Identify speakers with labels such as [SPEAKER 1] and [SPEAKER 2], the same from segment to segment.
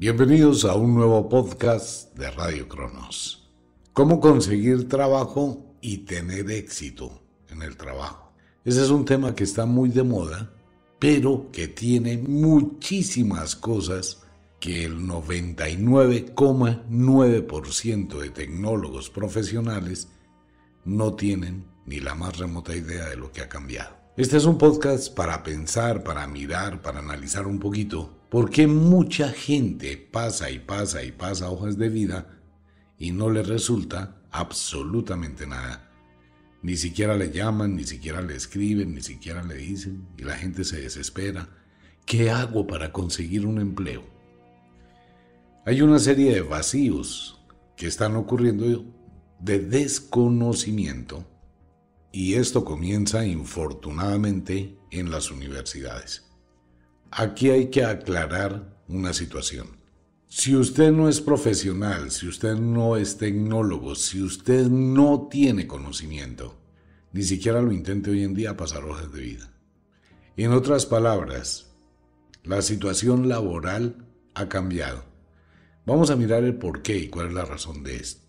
[SPEAKER 1] Bienvenidos a un nuevo podcast de Radio Cronos. ¿Cómo conseguir trabajo y tener éxito en el trabajo? Ese es un tema que está muy de moda pero que tiene muchísimas cosas que el 99,9% de tecnólogos profesionales no tienen ni la más remota idea de lo que ha cambiado. Este es un podcast para pensar, para mirar, para analizar un poquito por qué mucha gente pasa y pasa y pasa hojas de vida y no le resulta absolutamente nada. Ni siquiera le llaman, ni siquiera le escriben, ni siquiera le dicen, y la gente se desespera. ¿Qué hago para conseguir un empleo? Hay una serie de vacíos que están ocurriendo de desconocimiento y esto comienza infortunadamente en las universidades. Aquí hay que aclarar una situación. Si usted no es profesional, si usted no es tecnólogo, si usted no tiene conocimiento, ni siquiera lo intente hoy en día pasar hojas de vida. En otras palabras, la situación laboral ha cambiado. Vamos a mirar el por qué y cuál es la razón de esto.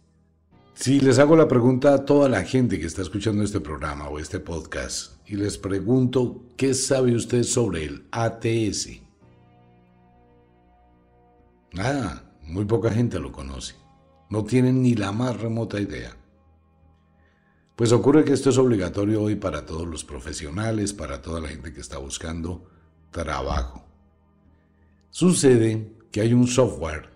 [SPEAKER 1] Si les hago la pregunta a toda la gente que está escuchando este programa o este podcast y les pregunto, ¿qué sabe usted sobre el ATS? Nada, muy poca gente lo conoce. No tienen ni la más remota idea. Pues ocurre que esto es obligatorio hoy para todos los profesionales, para toda la gente que está buscando trabajo. Sucede que hay un software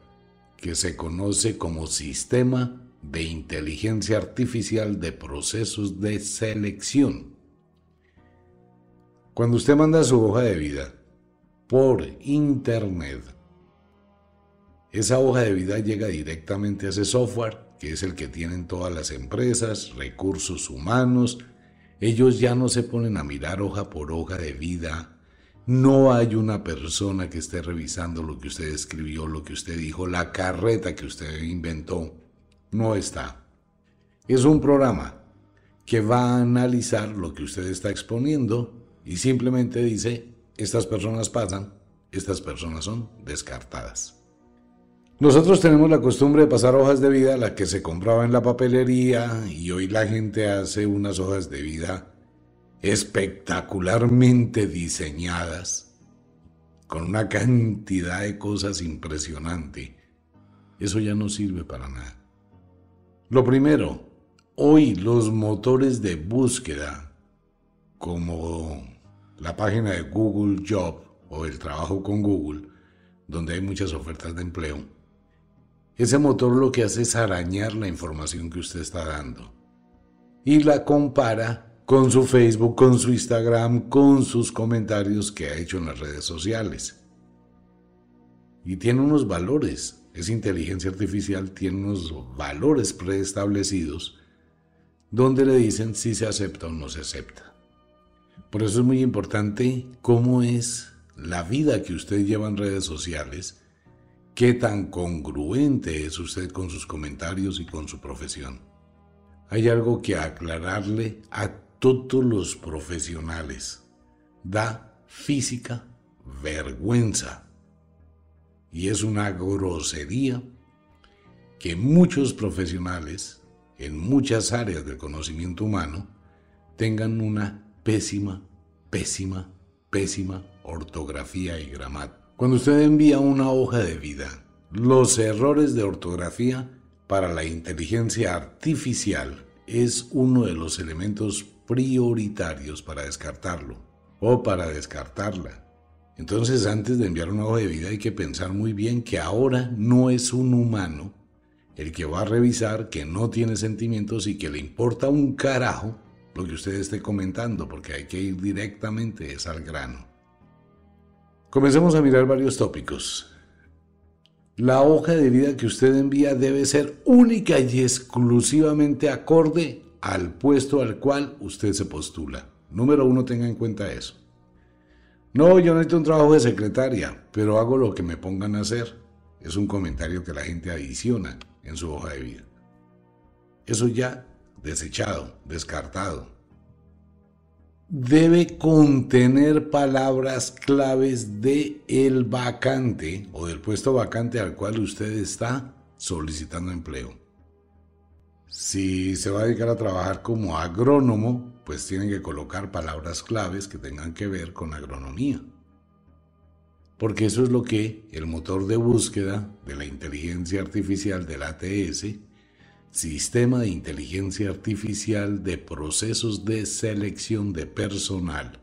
[SPEAKER 1] que se conoce como Sistema de Inteligencia Artificial de Procesos de Selección. Cuando usted manda su hoja de vida por Internet, esa hoja de vida llega directamente a ese software, que es el que tienen todas las empresas, recursos humanos. Ellos ya no se ponen a mirar hoja por hoja de vida. No hay una persona que esté revisando lo que usted escribió, lo que usted dijo, la carreta que usted inventó. No está. Es un programa que va a analizar lo que usted está exponiendo y simplemente dice, estas personas pasan, estas personas son descartadas. Nosotros tenemos la costumbre de pasar hojas de vida, la que se compraba en la papelería, y hoy la gente hace unas hojas de vida espectacularmente diseñadas, con una cantidad de cosas impresionante. Eso ya no sirve para nada. Lo primero, hoy los motores de búsqueda, como la página de Google Job o el trabajo con Google, donde hay muchas ofertas de empleo, ese motor lo que hace es arañar la información que usted está dando y la compara con su Facebook, con su Instagram, con sus comentarios que ha hecho en las redes sociales. Y tiene unos valores. Esa inteligencia artificial tiene unos valores preestablecidos donde le dicen si se acepta o no se acepta. Por eso es muy importante cómo es la vida que usted lleva en redes sociales ¿Qué tan congruente es usted con sus comentarios y con su profesión? Hay algo que aclararle a todos los profesionales. Da física vergüenza. Y es una grosería que muchos profesionales en muchas áreas del conocimiento humano tengan una pésima, pésima, pésima ortografía y gramática. Cuando usted envía una hoja de vida, los errores de ortografía para la inteligencia artificial es uno de los elementos prioritarios para descartarlo o para descartarla. Entonces antes de enviar una hoja de vida hay que pensar muy bien que ahora no es un humano el que va a revisar que no tiene sentimientos y que le importa un carajo lo que usted esté comentando porque hay que ir directamente al grano. Comencemos a mirar varios tópicos. La hoja de vida que usted envía debe ser única y exclusivamente acorde al puesto al cual usted se postula. Número uno, tenga en cuenta eso. No, yo no necesito un trabajo de secretaria, pero hago lo que me pongan a hacer. Es un comentario que la gente adiciona en su hoja de vida. Eso ya desechado, descartado. Debe contener palabras claves de el vacante o del puesto vacante al cual usted está solicitando empleo. Si se va a dedicar a trabajar como agrónomo, pues tienen que colocar palabras claves que tengan que ver con agronomía. Porque eso es lo que el motor de búsqueda de la inteligencia artificial del ATS, Sistema de Inteligencia Artificial de Procesos de Selección de Personal,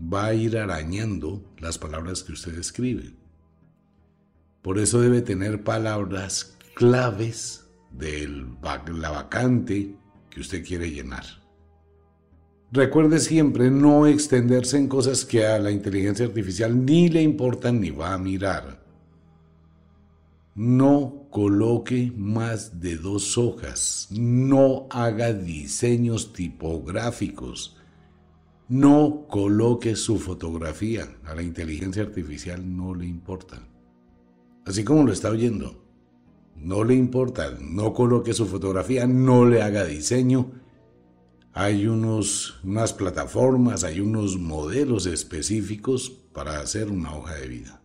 [SPEAKER 1] va a ir arañando las palabras que usted escribe. Por eso debe tener palabras claves de la vacante que usted quiere llenar. Recuerde siempre no extenderse en cosas que a la inteligencia artificial ni le importan ni va a mirar. No coloque más de dos hojas. No haga diseños tipográficos. No coloque su fotografía. A la inteligencia artificial no le importa. Así como lo está oyendo. No le importa. No coloque su fotografía. No le haga diseño hay unos, unas plataformas, hay unos modelos específicos para hacer una hoja de vida.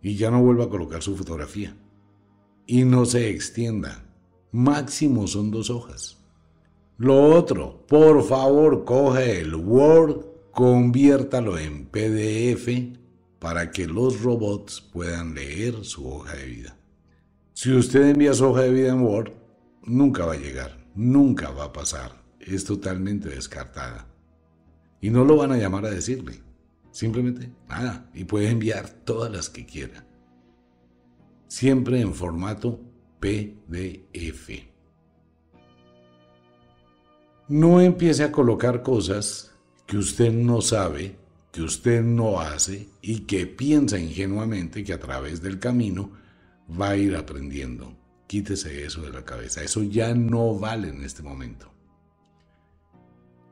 [SPEAKER 1] Y ya no vuelva a colocar su fotografía. Y no se extienda. Máximo son dos hojas. Lo otro, por favor, coge el Word, conviértalo en PDF para que los robots puedan leer su hoja de vida. Si usted envía su hoja de vida en Word, nunca va a llegar, nunca va a pasar es totalmente descartada. Y no lo van a llamar a decirle. Simplemente nada. Y puede enviar todas las que quiera. Siempre en formato PDF. No empiece a colocar cosas que usted no sabe, que usted no hace y que piensa ingenuamente que a través del camino va a ir aprendiendo. Quítese eso de la cabeza. Eso ya no vale en este momento.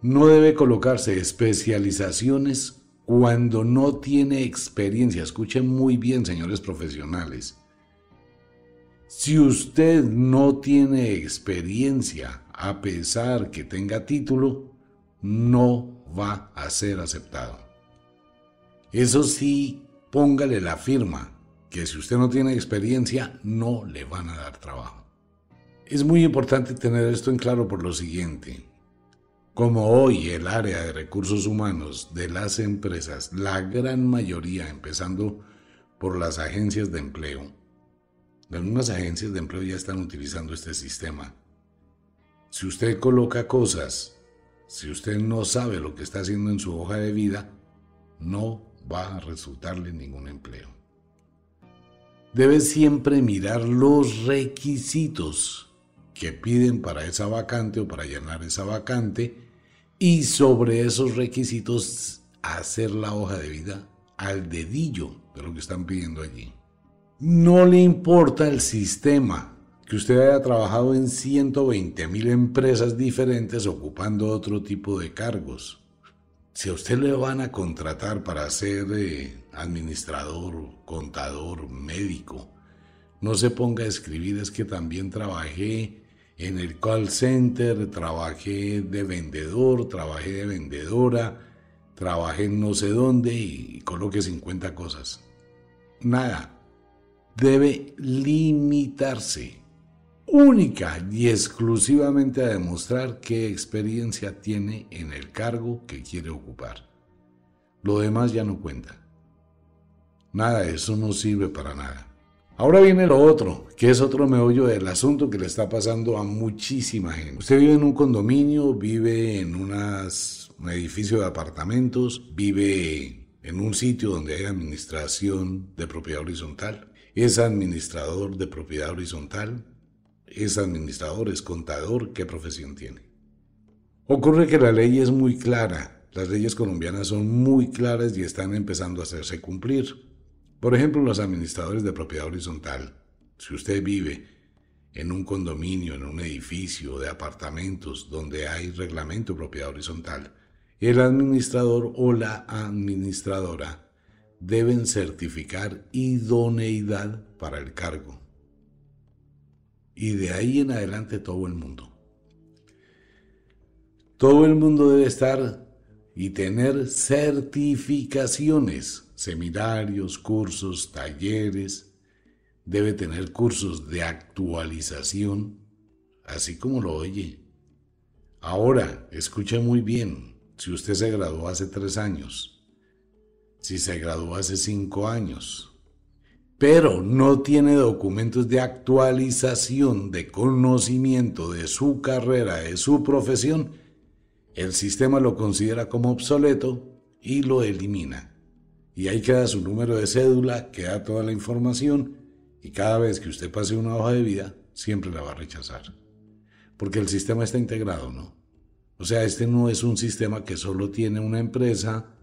[SPEAKER 1] No debe colocarse especializaciones cuando no tiene experiencia. Escuchen muy bien, señores profesionales. Si usted no tiene experiencia, a pesar que tenga título, no va a ser aceptado. Eso sí, póngale la firma, que si usted no tiene experiencia, no le van a dar trabajo. Es muy importante tener esto en claro por lo siguiente. Como hoy el área de recursos humanos de las empresas, la gran mayoría, empezando por las agencias de empleo, las mismas agencias de empleo ya están utilizando este sistema. Si usted coloca cosas, si usted no sabe lo que está haciendo en su hoja de vida, no va a resultarle ningún empleo. Debe siempre mirar los requisitos que piden para esa vacante o para llenar esa vacante y sobre esos requisitos hacer la hoja de vida al dedillo de lo que están pidiendo allí. No le importa el sistema, que usted haya trabajado en 120 mil empresas diferentes ocupando otro tipo de cargos. Si a usted le van a contratar para ser eh, administrador, contador, médico, no se ponga a escribir es que también trabajé en el call center, trabajé de vendedor, trabajé de vendedora, trabajé en no sé dónde y coloque 50 cosas. Nada. Debe limitarse única y exclusivamente a demostrar qué experiencia tiene en el cargo que quiere ocupar. Lo demás ya no cuenta. Nada, eso no sirve para nada. Ahora viene lo otro, que es otro meollo del asunto que le está pasando a muchísima gente. Usted vive en un condominio, vive en un edificio de apartamentos, vive en un sitio donde hay administración de propiedad horizontal, es administrador de propiedad horizontal, es administrador, es contador, ¿qué profesión tiene? Ocurre que la ley es muy clara, las leyes colombianas son muy claras y están empezando a hacerse cumplir. Por ejemplo, los administradores de propiedad horizontal. Si usted vive en un condominio, en un edificio de apartamentos donde hay reglamento de propiedad horizontal, el administrador o la administradora deben certificar idoneidad para el cargo. Y de ahí en adelante todo el mundo. Todo el mundo debe estar y tener certificaciones, seminarios, cursos, talleres, debe tener cursos de actualización, así como lo oye. Ahora, escuche muy bien, si usted se graduó hace tres años, si se graduó hace cinco años, pero no tiene documentos de actualización, de conocimiento de su carrera, de su profesión, el sistema lo considera como obsoleto y lo elimina. Y ahí queda su número de cédula, queda toda la información y cada vez que usted pase una hoja de vida, siempre la va a rechazar. Porque el sistema está integrado, ¿no? O sea, este no es un sistema que solo tiene una empresa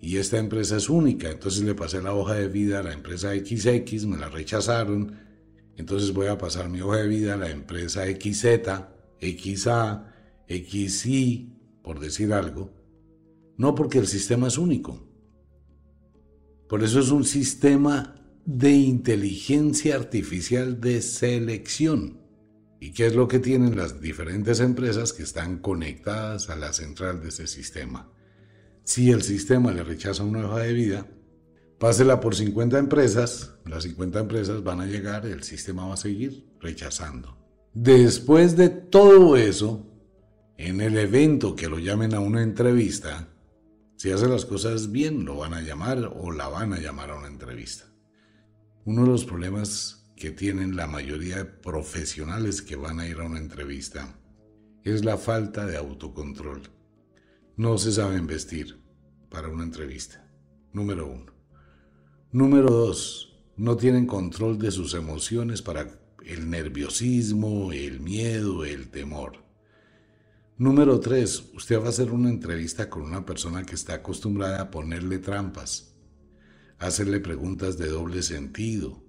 [SPEAKER 1] y esta empresa es única. Entonces le pasé la hoja de vida a la empresa XX, me la rechazaron. Entonces voy a pasar mi hoja de vida a la empresa XZ, XA, XY, por decir algo. No porque el sistema es único. Por eso es un sistema de inteligencia artificial de selección. ¿Y qué es lo que tienen las diferentes empresas que están conectadas a la central de ese sistema? Si el sistema le rechaza una hoja de vida, pásela por 50 empresas, las 50 empresas van a llegar, el sistema va a seguir rechazando. Después de todo eso, en el evento que lo llamen a una entrevista, si hace las cosas bien, lo van a llamar o la van a llamar a una entrevista. Uno de los problemas que tienen la mayoría de profesionales que van a ir a una entrevista es la falta de autocontrol. No se saben vestir para una entrevista. Número uno. Número dos. No tienen control de sus emociones para el nerviosismo, el miedo, el temor. Número tres. Usted va a hacer una entrevista con una persona que está acostumbrada a ponerle trampas, hacerle preguntas de doble sentido.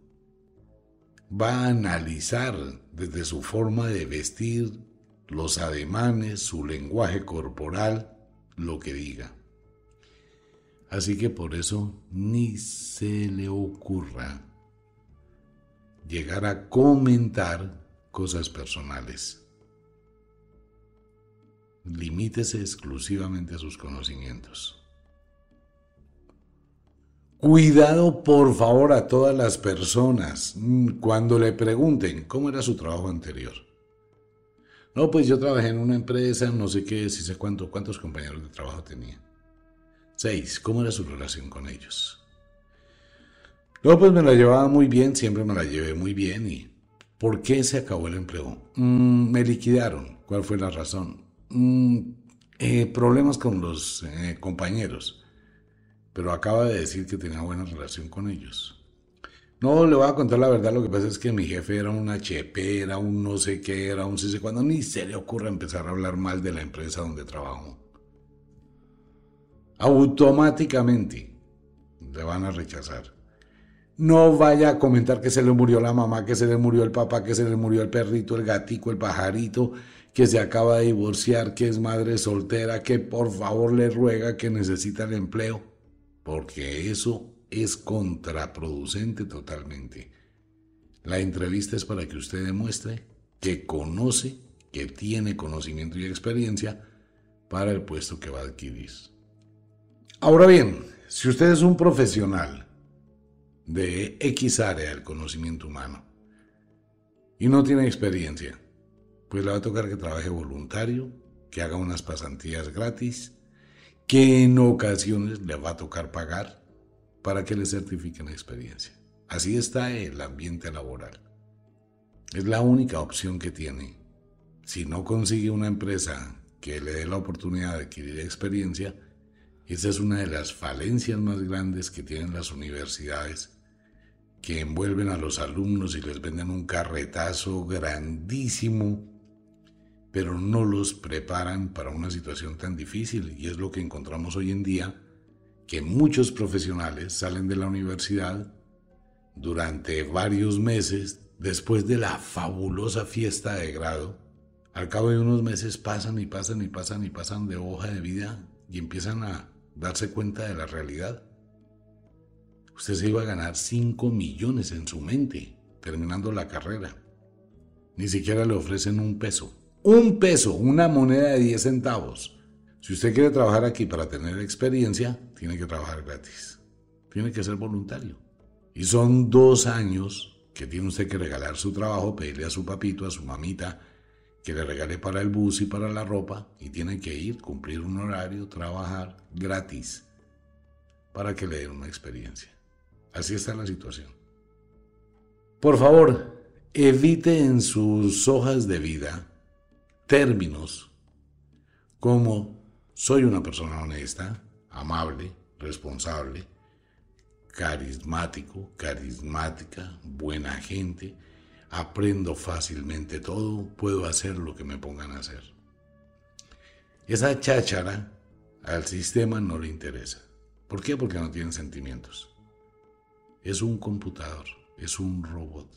[SPEAKER 1] Va a analizar desde su forma de vestir, los ademanes, su lenguaje corporal, lo que diga. Así que por eso ni se le ocurra llegar a comentar cosas personales. Limítese exclusivamente a sus conocimientos. Cuidado por favor a todas las personas cuando le pregunten cómo era su trabajo anterior. No, pues yo trabajé en una empresa, no sé qué, si sé cuánto, cuántos compañeros de trabajo tenía. Seis, ¿cómo era su relación con ellos? No, pues me la llevaba muy bien, siempre me la llevé muy bien. ¿Y por qué se acabó el empleo? Mm, me liquidaron. ¿Cuál fue la razón? Mm, eh, problemas con los eh, compañeros. Pero acaba de decir que tenía buena relación con ellos. No, le voy a contar la verdad, lo que pasa es que mi jefe era un HP, era un no sé qué, era un sí sé cuándo, ni se le ocurre empezar a hablar mal de la empresa donde trabajo. Automáticamente le van a rechazar. No vaya a comentar que se le murió la mamá, que se le murió el papá, que se le murió el perrito, el gatico, el pajarito, que se acaba de divorciar, que es madre soltera, que por favor le ruega que necesita el empleo, porque eso es contraproducente totalmente. La entrevista es para que usted demuestre que conoce, que tiene conocimiento y experiencia para el puesto que va a adquirir. Ahora bien, si usted es un profesional de X área del conocimiento humano y no tiene experiencia, pues le va a tocar que trabaje voluntario, que haga unas pasantías gratis, que en ocasiones le va a tocar pagar para que le certifiquen experiencia. Así está el ambiente laboral. Es la única opción que tiene. Si no consigue una empresa que le dé la oportunidad de adquirir experiencia, esa es una de las falencias más grandes que tienen las universidades, que envuelven a los alumnos y les venden un carretazo grandísimo, pero no los preparan para una situación tan difícil. Y es lo que encontramos hoy en día que muchos profesionales salen de la universidad durante varios meses, después de la fabulosa fiesta de grado, al cabo de unos meses pasan y pasan y pasan y pasan de hoja de vida y empiezan a darse cuenta de la realidad. Usted se iba a ganar 5 millones en su mente terminando la carrera. Ni siquiera le ofrecen un peso. Un peso, una moneda de 10 centavos. Si usted quiere trabajar aquí para tener experiencia, tiene que trabajar gratis. Tiene que ser voluntario. Y son dos años que tiene usted que regalar su trabajo, pedirle a su papito, a su mamita, que le regale para el bus y para la ropa, y tiene que ir, cumplir un horario, trabajar gratis, para que le den una experiencia. Así está la situación. Por favor, evite en sus hojas de vida términos como soy una persona honesta, amable, responsable, carismático, carismática, buena gente, aprendo fácilmente todo, puedo hacer lo que me pongan a hacer. Esa cháchara al sistema no le interesa. ¿Por qué? Porque no tienen sentimientos. Es un computador, es un robot.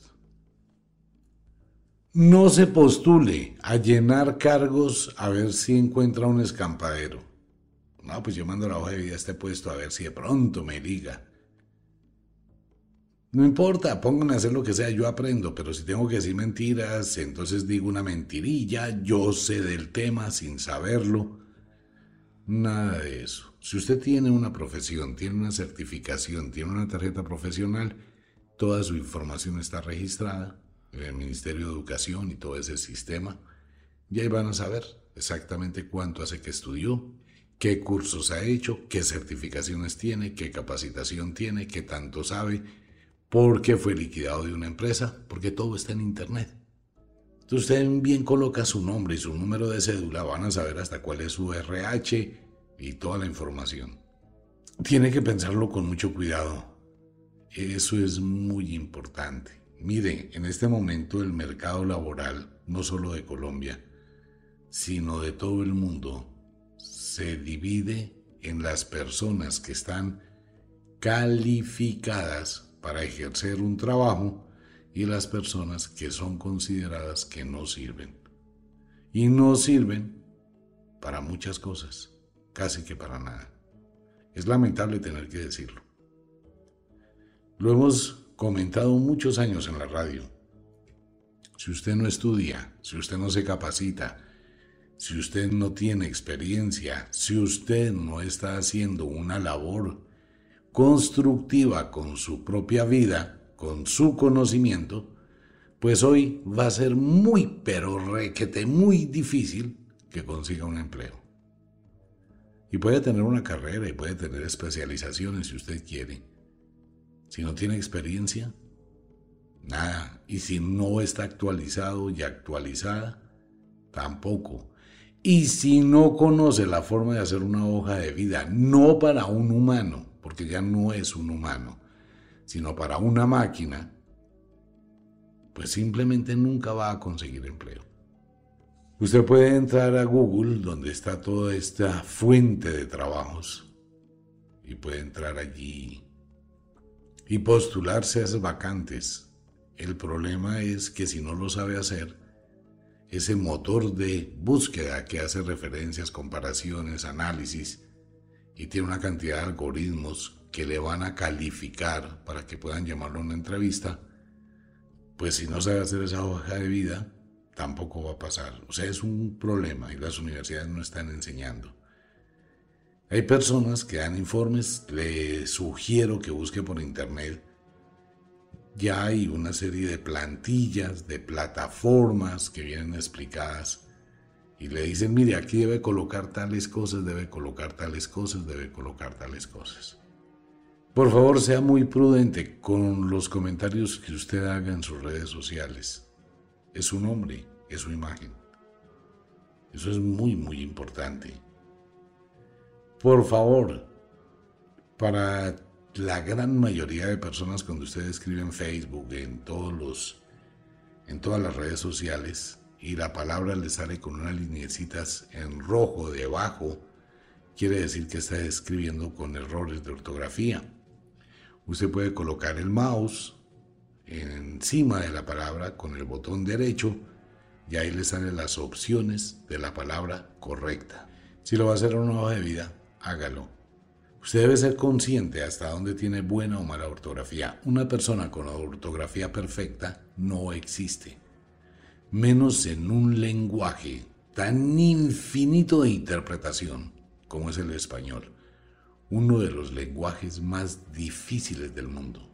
[SPEAKER 1] No se postule a llenar cargos a ver si encuentra un escampadero. No, pues yo mando la hoja de vida a este puesto a ver si de pronto me liga. No importa, pónganme a hacer lo que sea, yo aprendo, pero si tengo que decir mentiras, entonces digo una mentirilla, yo sé del tema sin saberlo. Nada de eso. Si usted tiene una profesión, tiene una certificación, tiene una tarjeta profesional, toda su información está registrada el Ministerio de Educación y todo ese sistema, y ahí van a saber exactamente cuánto hace que estudió, qué cursos ha hecho, qué certificaciones tiene, qué capacitación tiene, qué tanto sabe, por qué fue liquidado de una empresa, porque todo está en Internet. Entonces usted bien coloca su nombre y su número de cédula, van a saber hasta cuál es su RH y toda la información. Tiene que pensarlo con mucho cuidado. Eso es muy importante. Mire, en este momento el mercado laboral, no solo de Colombia, sino de todo el mundo, se divide en las personas que están calificadas para ejercer un trabajo y las personas que son consideradas que no sirven. Y no sirven para muchas cosas, casi que para nada. Es lamentable tener que decirlo. Lo hemos comentado muchos años en la radio. Si usted no estudia, si usted no se capacita, si usted no tiene experiencia, si usted no está haciendo una labor constructiva con su propia vida, con su conocimiento, pues hoy va a ser muy, pero requete muy difícil que consiga un empleo. Y puede tener una carrera y puede tener especializaciones si usted quiere. Si no tiene experiencia, nada. Y si no está actualizado y actualizada, tampoco. Y si no conoce la forma de hacer una hoja de vida, no para un humano, porque ya no es un humano, sino para una máquina, pues simplemente nunca va a conseguir empleo. Usted puede entrar a Google, donde está toda esta fuente de trabajos, y puede entrar allí y postularse a esas vacantes. El problema es que si no lo sabe hacer, ese motor de búsqueda que hace referencias, comparaciones, análisis, y tiene una cantidad de algoritmos que le van a calificar para que puedan llamarlo a una entrevista, pues si no sabe hacer esa hoja de vida, tampoco va a pasar. O sea, es un problema y las universidades no están enseñando. Hay personas que dan informes, le sugiero que busque por internet. Ya hay una serie de plantillas, de plataformas que vienen explicadas y le dicen, mire, aquí debe colocar tales cosas, debe colocar tales cosas, debe colocar tales cosas. Por favor, sea muy prudente con los comentarios que usted haga en sus redes sociales. Es su nombre, es su imagen. Eso es muy, muy importante. Por favor, para la gran mayoría de personas cuando usted escribe en Facebook, en todos los en todas las redes sociales, y la palabra le sale con unas lineecitas en rojo debajo, quiere decir que está escribiendo con errores de ortografía. Usted puede colocar el mouse encima de la palabra con el botón derecho y ahí le salen las opciones de la palabra correcta. Si lo va a hacer en una hoja de vida, hágalo. Usted debe ser consciente hasta dónde tiene buena o mala ortografía. Una persona con ortografía perfecta no existe. Menos en un lenguaje tan infinito de interpretación como es el español. Uno de los lenguajes más difíciles del mundo.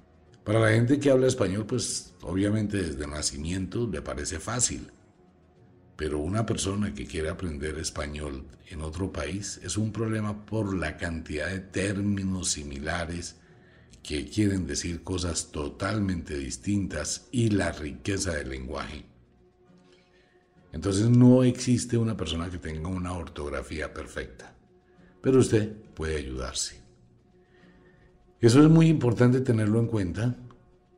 [SPEAKER 1] Para la gente que habla español, pues obviamente desde nacimiento le parece fácil pero una persona que quiere aprender español en otro país es un problema por la cantidad de términos similares que quieren decir cosas totalmente distintas y la riqueza del lenguaje. Entonces no existe una persona que tenga una ortografía perfecta, pero usted puede ayudarse. Eso es muy importante tenerlo en cuenta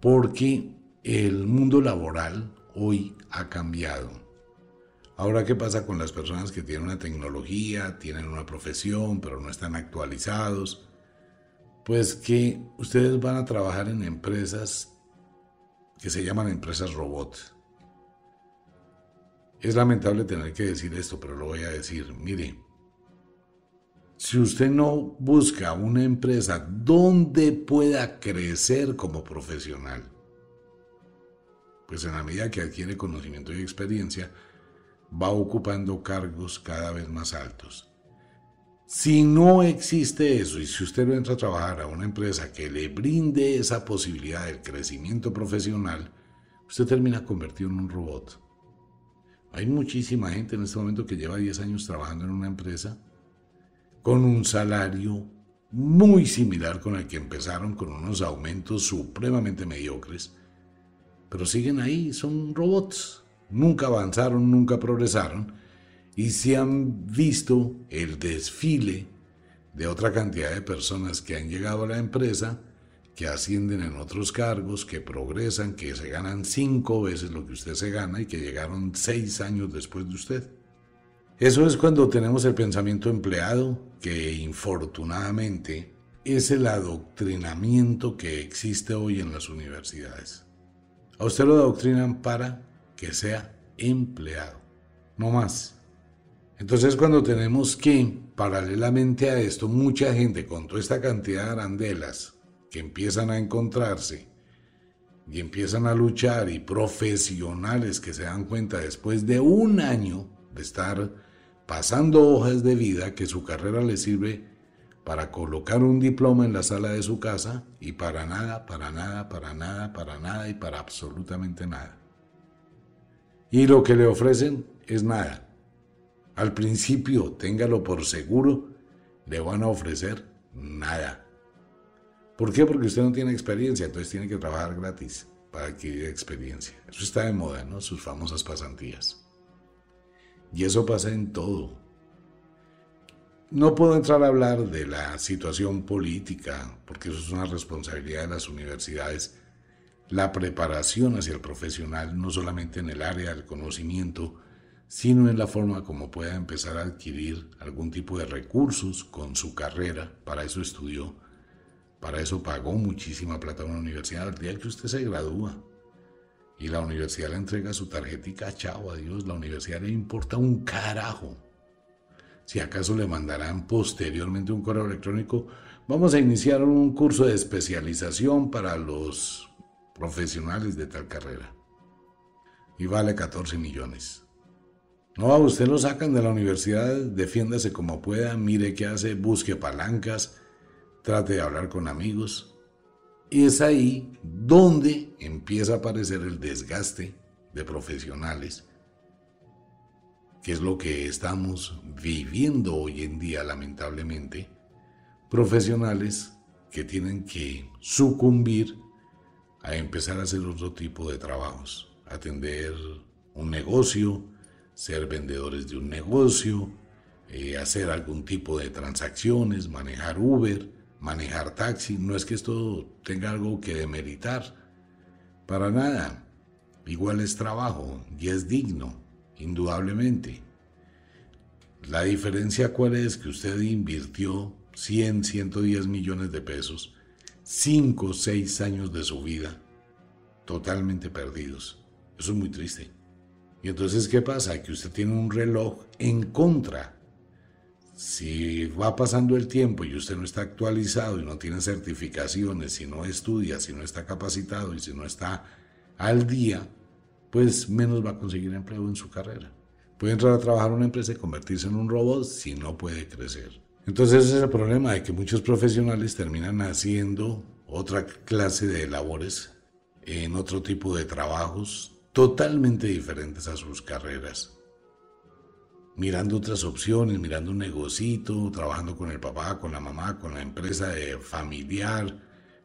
[SPEAKER 1] porque el mundo laboral hoy ha cambiado Ahora, ¿qué pasa con las personas que tienen una tecnología, tienen una profesión, pero no están actualizados? Pues que ustedes van a trabajar en empresas que se llaman empresas robot. Es lamentable tener que decir esto, pero lo voy a decir. Mire, si usted no busca una empresa donde pueda crecer como profesional, pues en la medida que adquiere conocimiento y experiencia, va ocupando cargos cada vez más altos. Si no existe eso y si usted entra a trabajar a una empresa que le brinde esa posibilidad del crecimiento profesional, usted termina convertido en un robot. Hay muchísima gente en este momento que lleva 10 años trabajando en una empresa con un salario muy similar con el que empezaron, con unos aumentos supremamente mediocres, pero siguen ahí, son robots nunca avanzaron, nunca progresaron, y se han visto el desfile de otra cantidad de personas que han llegado a la empresa, que ascienden en otros cargos, que progresan, que se ganan cinco veces lo que usted se gana y que llegaron seis años después de usted. Eso es cuando tenemos el pensamiento empleado, que infortunadamente es el adoctrinamiento que existe hoy en las universidades. A usted lo adoctrinan para que sea empleado, no más. Entonces cuando tenemos que, paralelamente a esto, mucha gente con toda esta cantidad de arandelas que empiezan a encontrarse y empiezan a luchar y profesionales que se dan cuenta después de un año de estar pasando hojas de vida que su carrera les sirve para colocar un diploma en la sala de su casa y para nada, para nada, para nada, para nada y para absolutamente nada y lo que le ofrecen es nada. Al principio, téngalo por seguro, le van a ofrecer nada. ¿Por qué? Porque usted no tiene experiencia, entonces tiene que trabajar gratis para adquirir experiencia. Eso está de moda, ¿no? Sus famosas pasantías. Y eso pasa en todo. No puedo entrar a hablar de la situación política, porque eso es una responsabilidad de las universidades la preparación hacia el profesional, no solamente en el área del conocimiento, sino en la forma como pueda empezar a adquirir algún tipo de recursos con su carrera. Para eso estudió, para eso pagó muchísima plata a una universidad. El día que usted se gradúa y la universidad le entrega su tarjetita, chao, adiós, la universidad le importa un carajo. Si acaso le mandarán posteriormente un correo electrónico, vamos a iniciar un curso de especialización para los profesionales de tal carrera. Y vale 14 millones. No, a usted lo sacan de la universidad, defiéndase como pueda, mire qué hace, busque palancas, trate de hablar con amigos. Y es ahí donde empieza a aparecer el desgaste de profesionales, que es lo que estamos viviendo hoy en día lamentablemente, profesionales que tienen que sucumbir a empezar a hacer otro tipo de trabajos, atender un negocio, ser vendedores de un negocio, eh, hacer algún tipo de transacciones, manejar Uber, manejar taxi. No es que esto tenga algo que demeritar, para nada. Igual es trabajo y es digno, indudablemente. La diferencia cuál es que usted invirtió 100, 110 millones de pesos cinco o seis años de su vida, totalmente perdidos. Eso es muy triste. Y entonces, ¿qué pasa? Que usted tiene un reloj en contra. Si va pasando el tiempo y usted no está actualizado y no tiene certificaciones, si no estudia, si no está capacitado y si no está al día, pues menos va a conseguir empleo en su carrera. Puede entrar a trabajar en una empresa y convertirse en un robot si no puede crecer. Entonces ese es el problema de que muchos profesionales terminan haciendo otra clase de labores en otro tipo de trabajos totalmente diferentes a sus carreras. Mirando otras opciones, mirando un negocito, trabajando con el papá, con la mamá, con la empresa de familiar,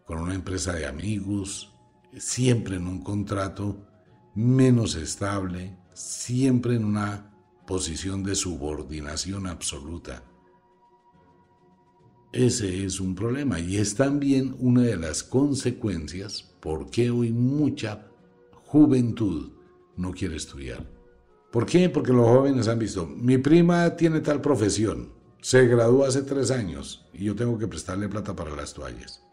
[SPEAKER 1] con una empresa de amigos, siempre en un contrato menos estable, siempre en una posición de subordinación absoluta. Ese es un problema y es también una de las consecuencias por qué hoy mucha juventud no quiere estudiar. ¿Por qué? Porque los jóvenes han visto, mi prima tiene tal profesión, se graduó hace tres años y yo tengo que prestarle plata para las toallas,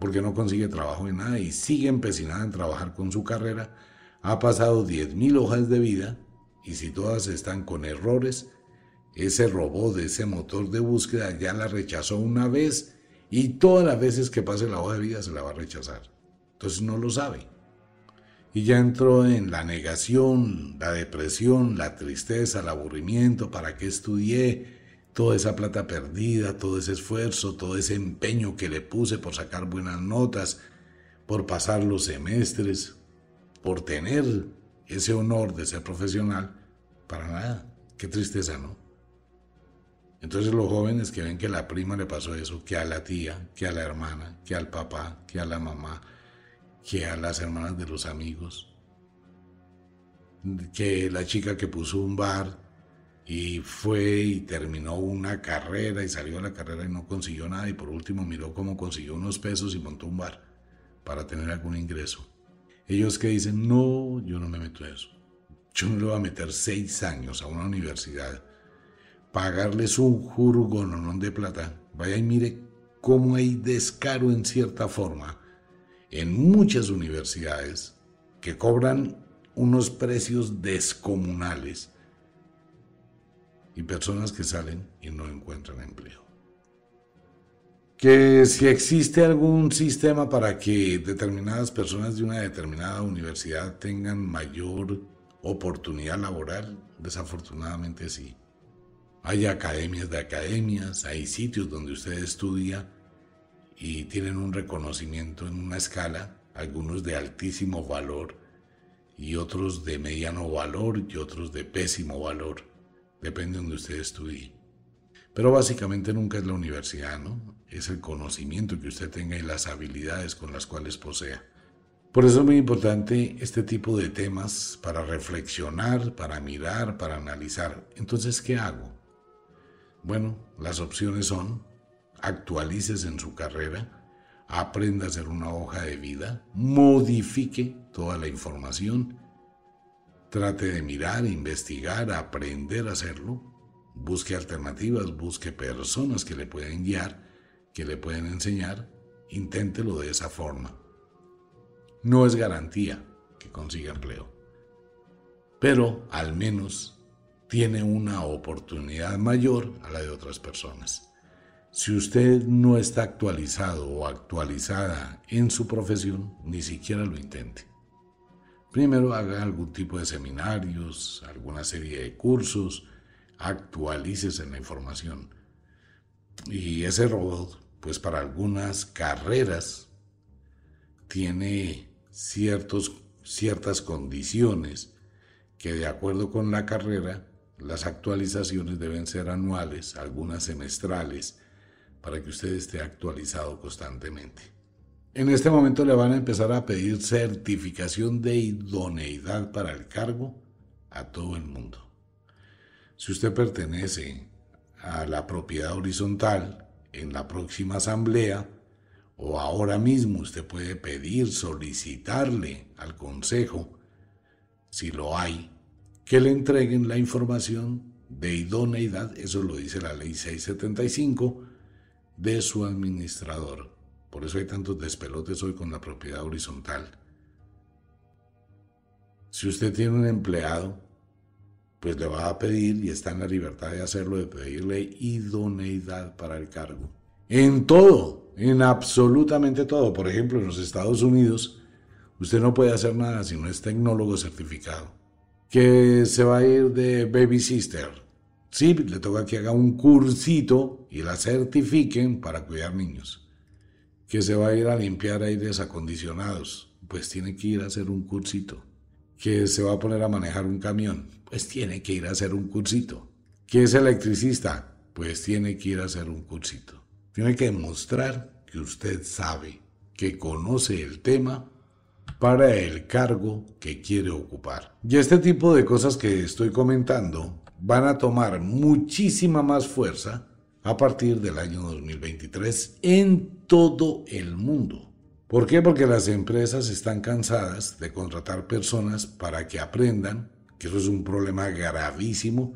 [SPEAKER 1] porque no consigue trabajo en nada y sigue empecinada en trabajar con su carrera. Ha pasado 10.000 hojas de vida y si todas están con errores, ese robot, ese motor de búsqueda ya la rechazó una vez y todas las veces que pase la hoja de vida se la va a rechazar. Entonces no lo sabe. Y ya entró en la negación, la depresión, la tristeza, el aburrimiento, ¿para qué estudié? Toda esa plata perdida, todo ese esfuerzo, todo ese empeño que le puse por sacar buenas notas, por pasar los semestres, por tener ese honor de ser profesional, para nada. Qué tristeza, ¿no? Entonces los jóvenes que ven que a la prima le pasó eso, que a la tía, que a la hermana, que al papá, que a la mamá, que a las hermanas de los amigos, que la chica que puso un bar y fue y terminó una carrera y salió a la carrera y no consiguió nada y por último miró cómo consiguió unos pesos y montó un bar para tener algún ingreso. Ellos que dicen, no, yo no me meto en eso. Yo no le voy a meter seis años a una universidad pagarles un jurgononón de plata. Vaya y mire cómo hay descaro en cierta forma en muchas universidades que cobran unos precios descomunales y personas que salen y no encuentran empleo. Que si existe algún sistema para que determinadas personas de una determinada universidad tengan mayor oportunidad laboral, desafortunadamente sí. Hay academias de academias, hay sitios donde usted estudia y tienen un reconocimiento en una escala, algunos de altísimo valor y otros de mediano valor y otros de pésimo valor, depende de donde usted estudie. Pero básicamente nunca es la universidad, ¿no? Es el conocimiento que usted tenga y las habilidades con las cuales posea. Por eso es muy importante este tipo de temas para reflexionar, para mirar, para analizar. Entonces, ¿qué hago? Bueno, las opciones son actualices en su carrera, aprenda a hacer una hoja de vida, modifique toda la información, trate de mirar, investigar, aprender a hacerlo, busque alternativas, busque personas que le pueden guiar, que le pueden enseñar, inténtelo de esa forma. No es garantía que consiga empleo, pero al menos tiene una oportunidad mayor a la de otras personas. Si usted no está actualizado o actualizada en su profesión, ni siquiera lo intente. Primero haga algún tipo de seminarios, alguna serie de cursos, actualícese en la información. Y ese robot, pues para algunas carreras, tiene ciertos, ciertas condiciones que de acuerdo con la carrera las actualizaciones deben ser anuales, algunas semestrales, para que usted esté actualizado constantemente. En este momento le van a empezar a pedir certificación de idoneidad para el cargo a todo el mundo. Si usted pertenece a la propiedad horizontal en la próxima asamblea o ahora mismo usted puede pedir, solicitarle al Consejo, si lo hay, que le entreguen la información de idoneidad, eso lo dice la ley 675, de su administrador. Por eso hay tantos despelotes hoy con la propiedad horizontal. Si usted tiene un empleado, pues le va a pedir, y está en la libertad de hacerlo, de pedirle idoneidad para el cargo. En todo, en absolutamente todo. Por ejemplo, en los Estados Unidos, usted no puede hacer nada si no es tecnólogo certificado. Que se va a ir de baby sister. Sí, le toca que haga un cursito y la certifiquen para cuidar niños. Que se va a ir a limpiar aires acondicionados. Pues tiene que ir a hacer un cursito. Que se va a poner a manejar un camión pues tiene que ir a hacer un cursito. ¿Qué es electricista? Pues tiene que ir a hacer un cursito. Tiene que demostrar que usted sabe, que conoce el tema para el cargo que quiere ocupar. Y este tipo de cosas que estoy comentando van a tomar muchísima más fuerza a partir del año 2023 en todo el mundo. ¿Por qué? Porque las empresas están cansadas de contratar personas para que aprendan que eso es un problema gravísimo.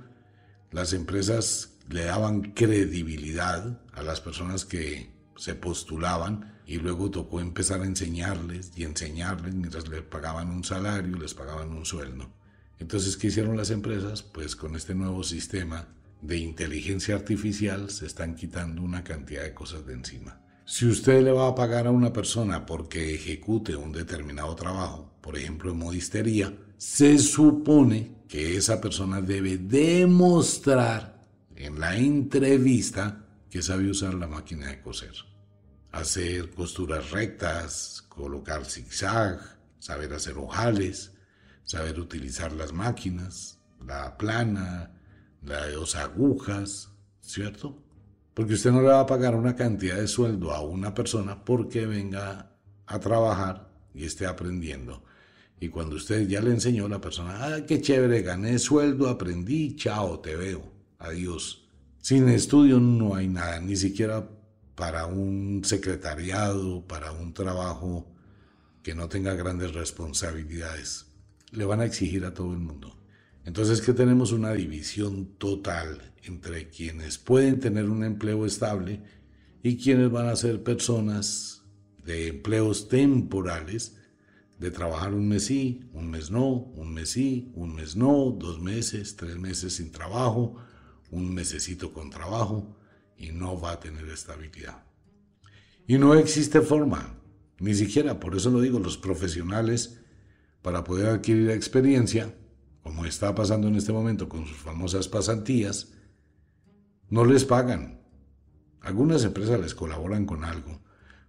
[SPEAKER 1] Las empresas le daban credibilidad a las personas que se postulaban y luego tocó empezar a enseñarles y enseñarles mientras les pagaban un salario, les pagaban un sueldo. Entonces, ¿qué hicieron las empresas? Pues con este nuevo sistema de inteligencia artificial se están quitando una cantidad de cosas de encima. Si usted le va a pagar a una persona porque ejecute un determinado trabajo, por ejemplo en modistería, se supone que esa persona debe demostrar en la entrevista que sabe usar la máquina de coser. Hacer costuras rectas, colocar zigzag, saber hacer ojales, saber utilizar las máquinas, la plana, las agujas, ¿cierto? Porque usted no le va a pagar una cantidad de sueldo a una persona porque venga a trabajar y esté aprendiendo. Y cuando usted ya le enseñó a la persona, ah, qué chévere, gané sueldo, aprendí, chao, te veo, adiós. Sin estudio no hay nada, ni siquiera para un secretariado, para un trabajo que no tenga grandes responsabilidades. Le van a exigir a todo el mundo. Entonces que tenemos una división total entre quienes pueden tener un empleo estable y quienes van a ser personas de empleos temporales de trabajar un mes sí, un mes no, un mes sí, un mes no, dos meses, tres meses sin trabajo, un mesecito con trabajo y no va a tener estabilidad. Y no existe forma, ni siquiera, por eso lo digo, los profesionales, para poder adquirir experiencia, como está pasando en este momento con sus famosas pasantías, no les pagan. Algunas empresas les colaboran con algo,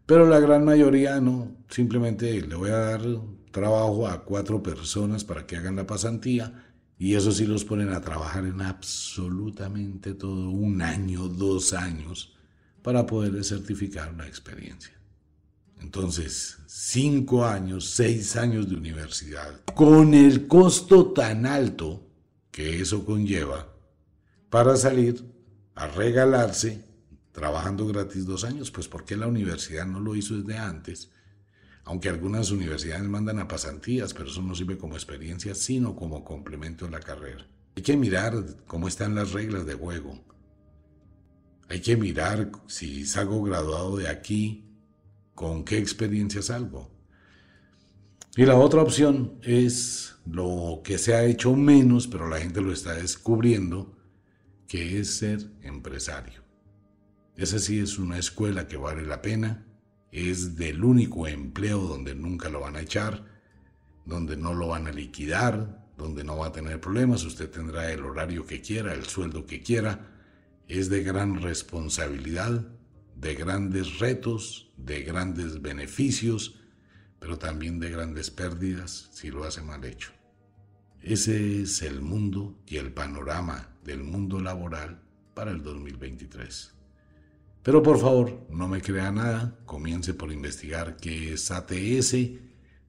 [SPEAKER 1] pero la gran mayoría no, simplemente le voy a dar trabajo a cuatro personas para que hagan la pasantía y eso sí los ponen a trabajar en absolutamente todo, un año, dos años, para poder certificar una experiencia. Entonces, cinco años, seis años de universidad, con el costo tan alto que eso conlleva, para salir a regalarse trabajando gratis dos años, pues ¿por qué la universidad no lo hizo desde antes? Aunque algunas universidades mandan a pasantías, pero eso no sirve como experiencia, sino como complemento a la carrera. Hay que mirar cómo están las reglas de juego. Hay que mirar si salgo graduado de aquí, con qué experiencia salgo. Y la otra opción es lo que se ha hecho menos, pero la gente lo está descubriendo, que es ser empresario. Esa sí es una escuela que vale la pena, es del único empleo donde nunca lo van a echar, donde no lo van a liquidar, donde no va a tener problemas, usted tendrá el horario que quiera, el sueldo que quiera, es de gran responsabilidad, de grandes retos, de grandes beneficios, pero también de grandes pérdidas si lo hace mal hecho. Ese es el mundo y el panorama del mundo laboral para el 2023. Pero por favor, no me crea nada, comience por investigar qué es ATS,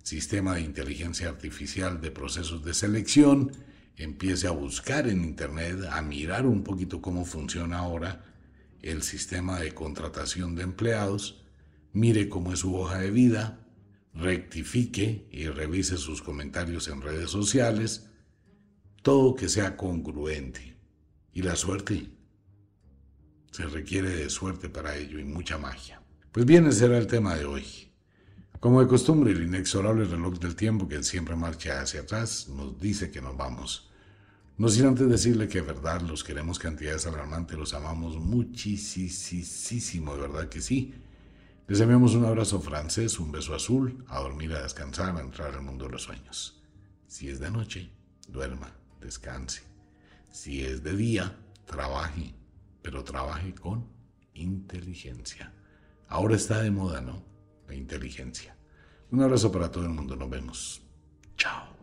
[SPEAKER 1] Sistema de Inteligencia Artificial de Procesos de Selección, empiece a buscar en Internet, a mirar un poquito cómo funciona ahora el sistema de contratación de empleados, mire cómo es su hoja de vida, rectifique y revise sus comentarios en redes sociales, todo que sea congruente. Y la suerte se requiere de suerte para ello y mucha magia. Pues bien, ese era el tema de hoy. Como de costumbre, el inexorable reloj del tiempo que siempre marcha hacia atrás nos dice que nos vamos. No sin antes decirle que de verdad los queremos cantidades alarmantes, los amamos muchísimo, de verdad que sí. Les enviamos un abrazo francés, un beso azul, a dormir, a descansar, a entrar al mundo de los sueños. Si es de noche, duerma, descanse. Si es de día, trabaje, pero trabaje con inteligencia. Ahora está de moda, ¿no? La inteligencia. Un abrazo para todo el mundo. Nos vemos. Chao.